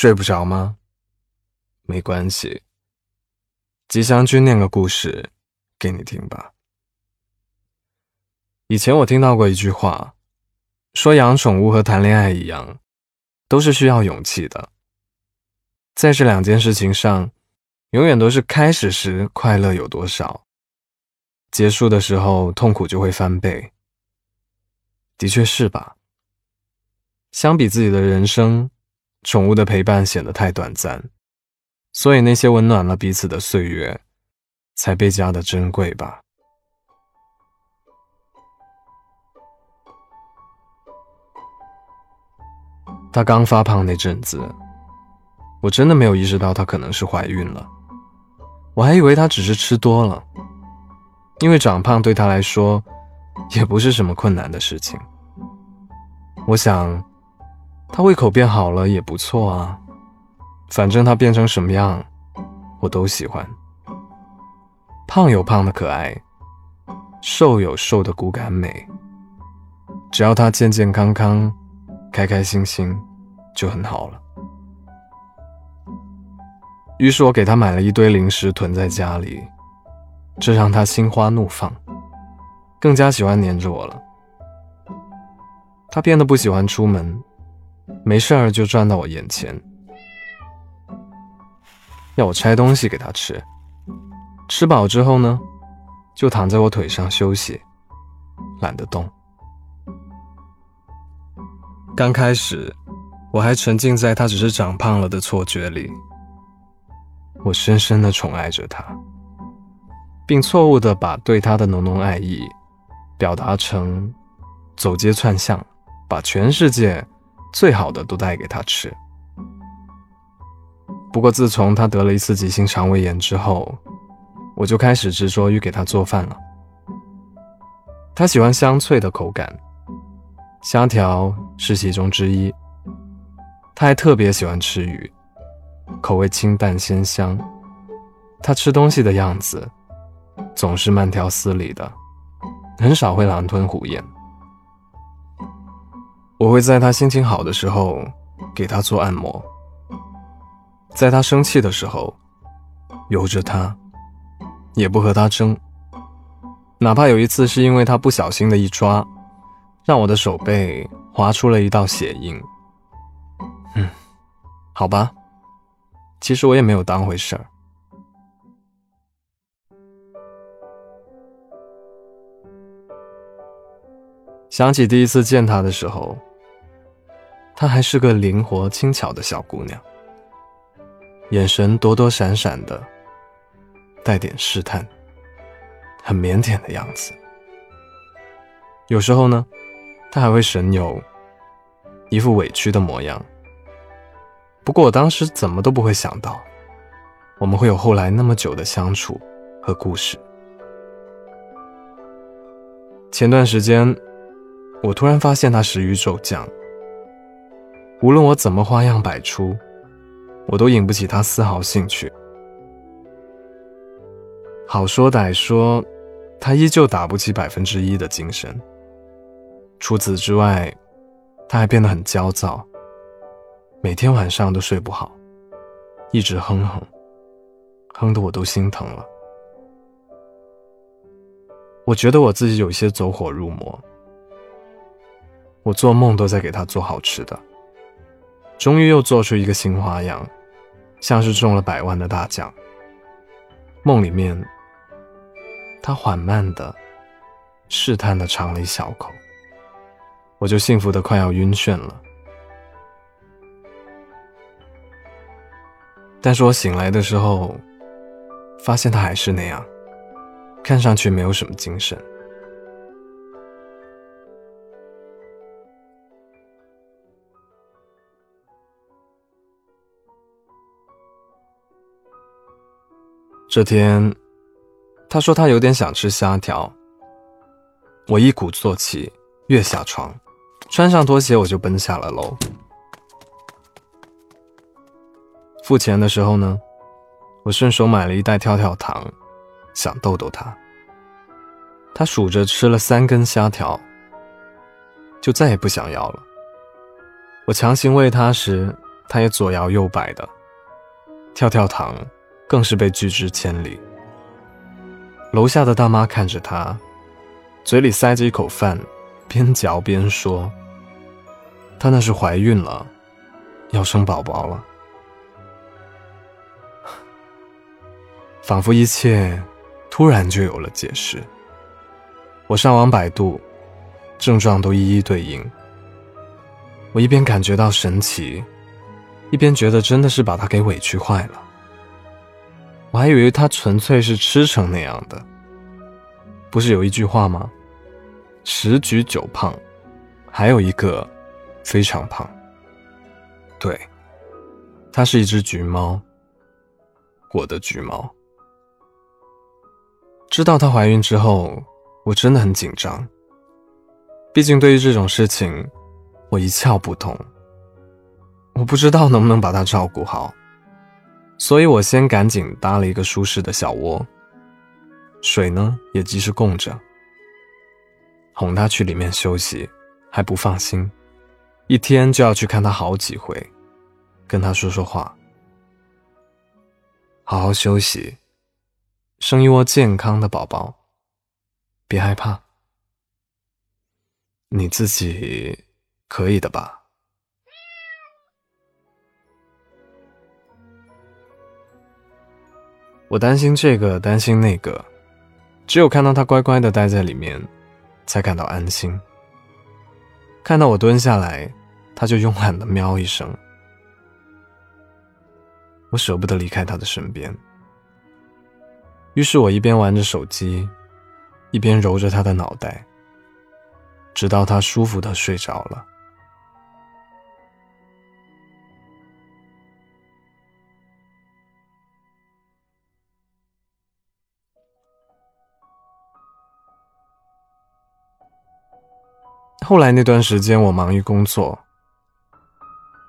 睡不着吗？没关系，吉祥君念个故事给你听吧。以前我听到过一句话，说养宠物和谈恋爱一样，都是需要勇气的。在这两件事情上，永远都是开始时快乐有多少，结束的时候痛苦就会翻倍。的确是吧？相比自己的人生。宠物的陪伴显得太短暂，所以那些温暖了彼此的岁月，才倍加的珍贵吧。她刚发胖那阵子，我真的没有意识到她可能是怀孕了，我还以为她只是吃多了，因为长胖对她来说，也不是什么困难的事情。我想。他胃口变好了也不错啊，反正他变成什么样，我都喜欢。胖有胖的可爱，瘦有瘦的骨感美。只要他健健康康、开开心心，就很好了。于是我给他买了一堆零食囤在家里，这让他心花怒放，更加喜欢黏着我了。他变得不喜欢出门。没事儿就转到我眼前，要我拆东西给他吃。吃饱之后呢，就躺在我腿上休息，懒得动。刚开始，我还沉浸在他只是长胖了的错觉里，我深深的宠爱着他，并错误的把对他的浓浓爱意表达成走街串巷，把全世界。最好的都带给他吃。不过自从他得了一次急性肠胃炎之后，我就开始执着于给他做饭了。他喜欢香脆的口感，虾条是其中之一。他还特别喜欢吃鱼，口味清淡鲜香。他吃东西的样子总是慢条斯理的，很少会狼吞虎咽。我会在他心情好的时候给他做按摩，在他生气的时候由着他，也不和他争。哪怕有一次是因为他不小心的一抓，让我的手背划出了一道血印。嗯，好吧，其实我也没有当回事儿。想起第一次见他的时候。她还是个灵活轻巧的小姑娘，眼神躲躲闪闪的，带点试探，很腼腆的样子。有时候呢，她还会神游，一副委屈的模样。不过我当时怎么都不会想到，我们会有后来那么久的相处和故事。前段时间，我突然发现她食欲骤降。无论我怎么花样百出，我都引不起他丝毫兴趣。好说歹说，他依旧打不起百分之一的精神。除此之外，他还变得很焦躁，每天晚上都睡不好，一直哼哼，哼得我都心疼了。我觉得我自己有些走火入魔，我做梦都在给他做好吃的。终于又做出一个新花样，像是中了百万的大奖。梦里面，他缓慢的、试探的尝了一小口，我就幸福的快要晕眩了。但是我醒来的时候，发现他还是那样，看上去没有什么精神。这天，他说他有点想吃虾条。我一鼓作气跃下床，穿上拖鞋我就奔下了楼。付钱的时候呢，我顺手买了一袋跳跳糖，想逗逗他。他数着吃了三根虾条，就再也不想要了。我强行喂他时，她也左摇右摆的，跳跳糖更是被拒之千里。楼下的大妈看着她，嘴里塞着一口饭，边嚼边说：“她那是怀孕了，要生宝宝了。”仿佛一切突然就有了解释。我上网百度，症状都一一对应。我一边感觉到神奇，一边觉得真的是把他给委屈坏了。我还以为他纯粹是吃成那样的。不是有一句话吗？十举九胖，还有一个非常胖。对，它是一只橘猫，我的橘猫。知道她怀孕之后，我真的很紧张。毕竟对于这种事情，我一窍不通。我不知道能不能把她照顾好，所以我先赶紧搭了一个舒适的小窝，水呢也及时供着。哄她去里面休息，还不放心，一天就要去看她好几回，跟她说说话，好好休息。生一窝健康的宝宝，别害怕，你自己可以的吧？我担心这个，担心那个，只有看到他乖乖的待在里面，才感到安心。看到我蹲下来，他就慵懒的喵一声，我舍不得离开他的身边。于是我一边玩着手机，一边揉着他的脑袋，直到他舒服的睡着了。后来那段时间，我忙于工作，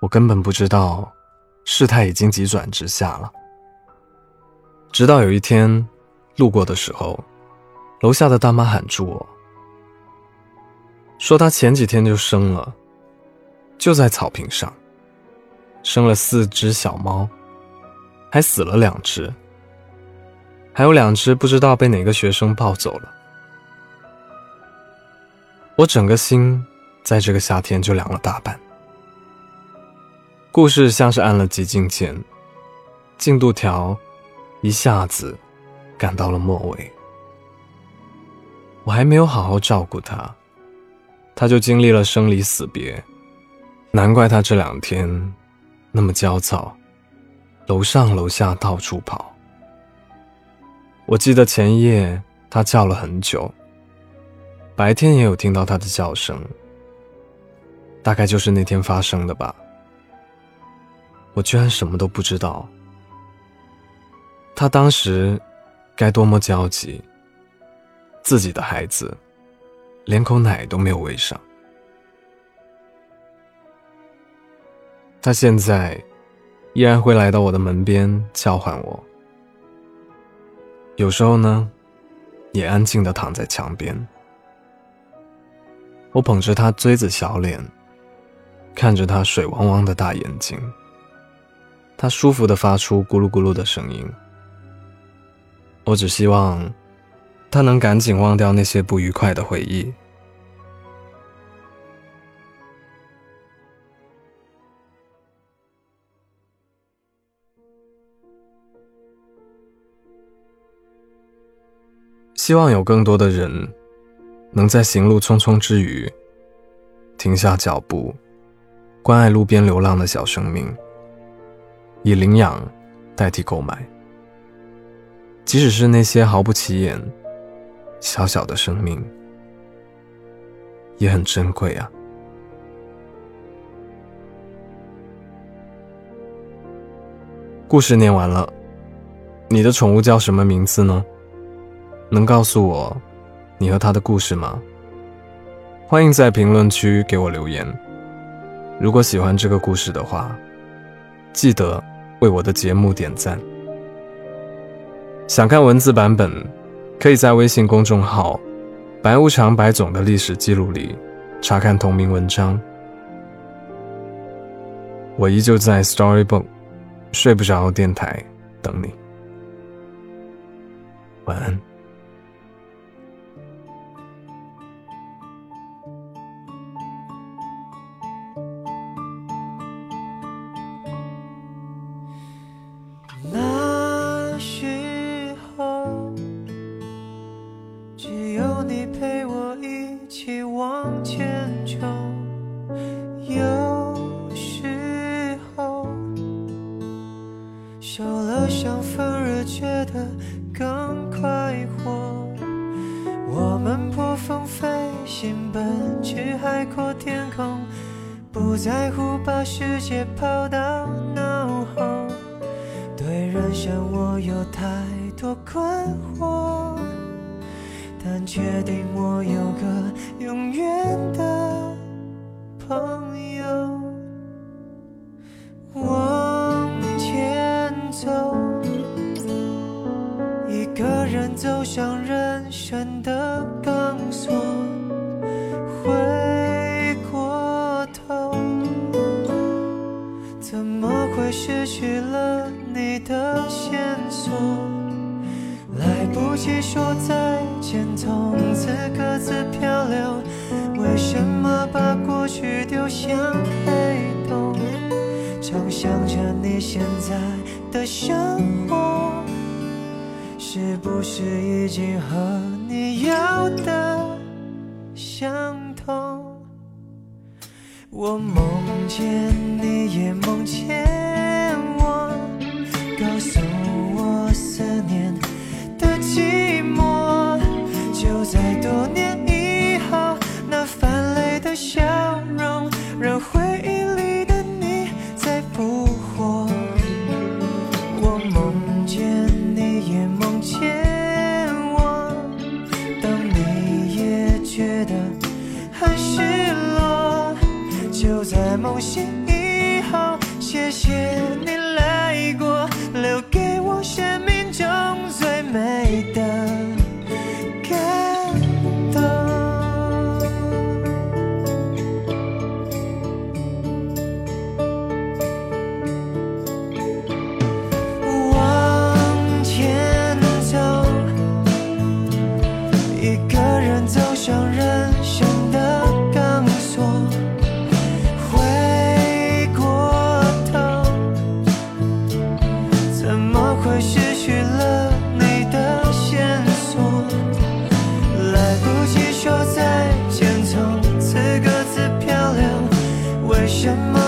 我根本不知道事态已经急转直下了。直到有一天。路过的时候，楼下的大妈喊住我，说她前几天就生了，就在草坪上，生了四只小猫，还死了两只，还有两只不知道被哪个学生抱走了。我整个心在这个夏天就凉了大半。故事像是按了急进键，进度条一下子。赶到了末尾，我还没有好好照顾他，他就经历了生离死别，难怪他这两天那么焦躁，楼上楼下到处跑。我记得前夜他叫了很久，白天也有听到他的叫声，大概就是那天发生的吧。我居然什么都不知道，他当时。该多么焦急！自己的孩子，连口奶都没有喂上。他现在依然会来到我的门边叫唤我，有时候呢，也安静的躺在墙边。我捧着他锥子小脸，看着他水汪汪的大眼睛，他舒服的发出咕噜咕噜的声音。我只希望，他能赶紧忘掉那些不愉快的回忆。希望有更多的人，能在行路匆匆之余，停下脚步，关爱路边流浪的小生命，以领养代替购买。即使是那些毫不起眼、小小的生命，也很珍贵啊。故事念完了，你的宠物叫什么名字呢？能告诉我你和他的故事吗？欢迎在评论区给我留言。如果喜欢这个故事的话，记得为我的节目点赞。想看文字版本，可以在微信公众号“白无常白总”的历史记录里查看同名文章。我依旧在 Storybook 睡不着电台等你。晚安。阔天空，不在乎把世界抛到脑后。对人生我有太多困惑，但确定我有个永远的朋友。往前走，一个人走向人生的钢索，失去了？你的线索，来不及说再见，从此各自漂流。为什么把过去丢向黑洞？常想着你现在的生活，是不是已经和你要的相同？我梦见你也梦见。your.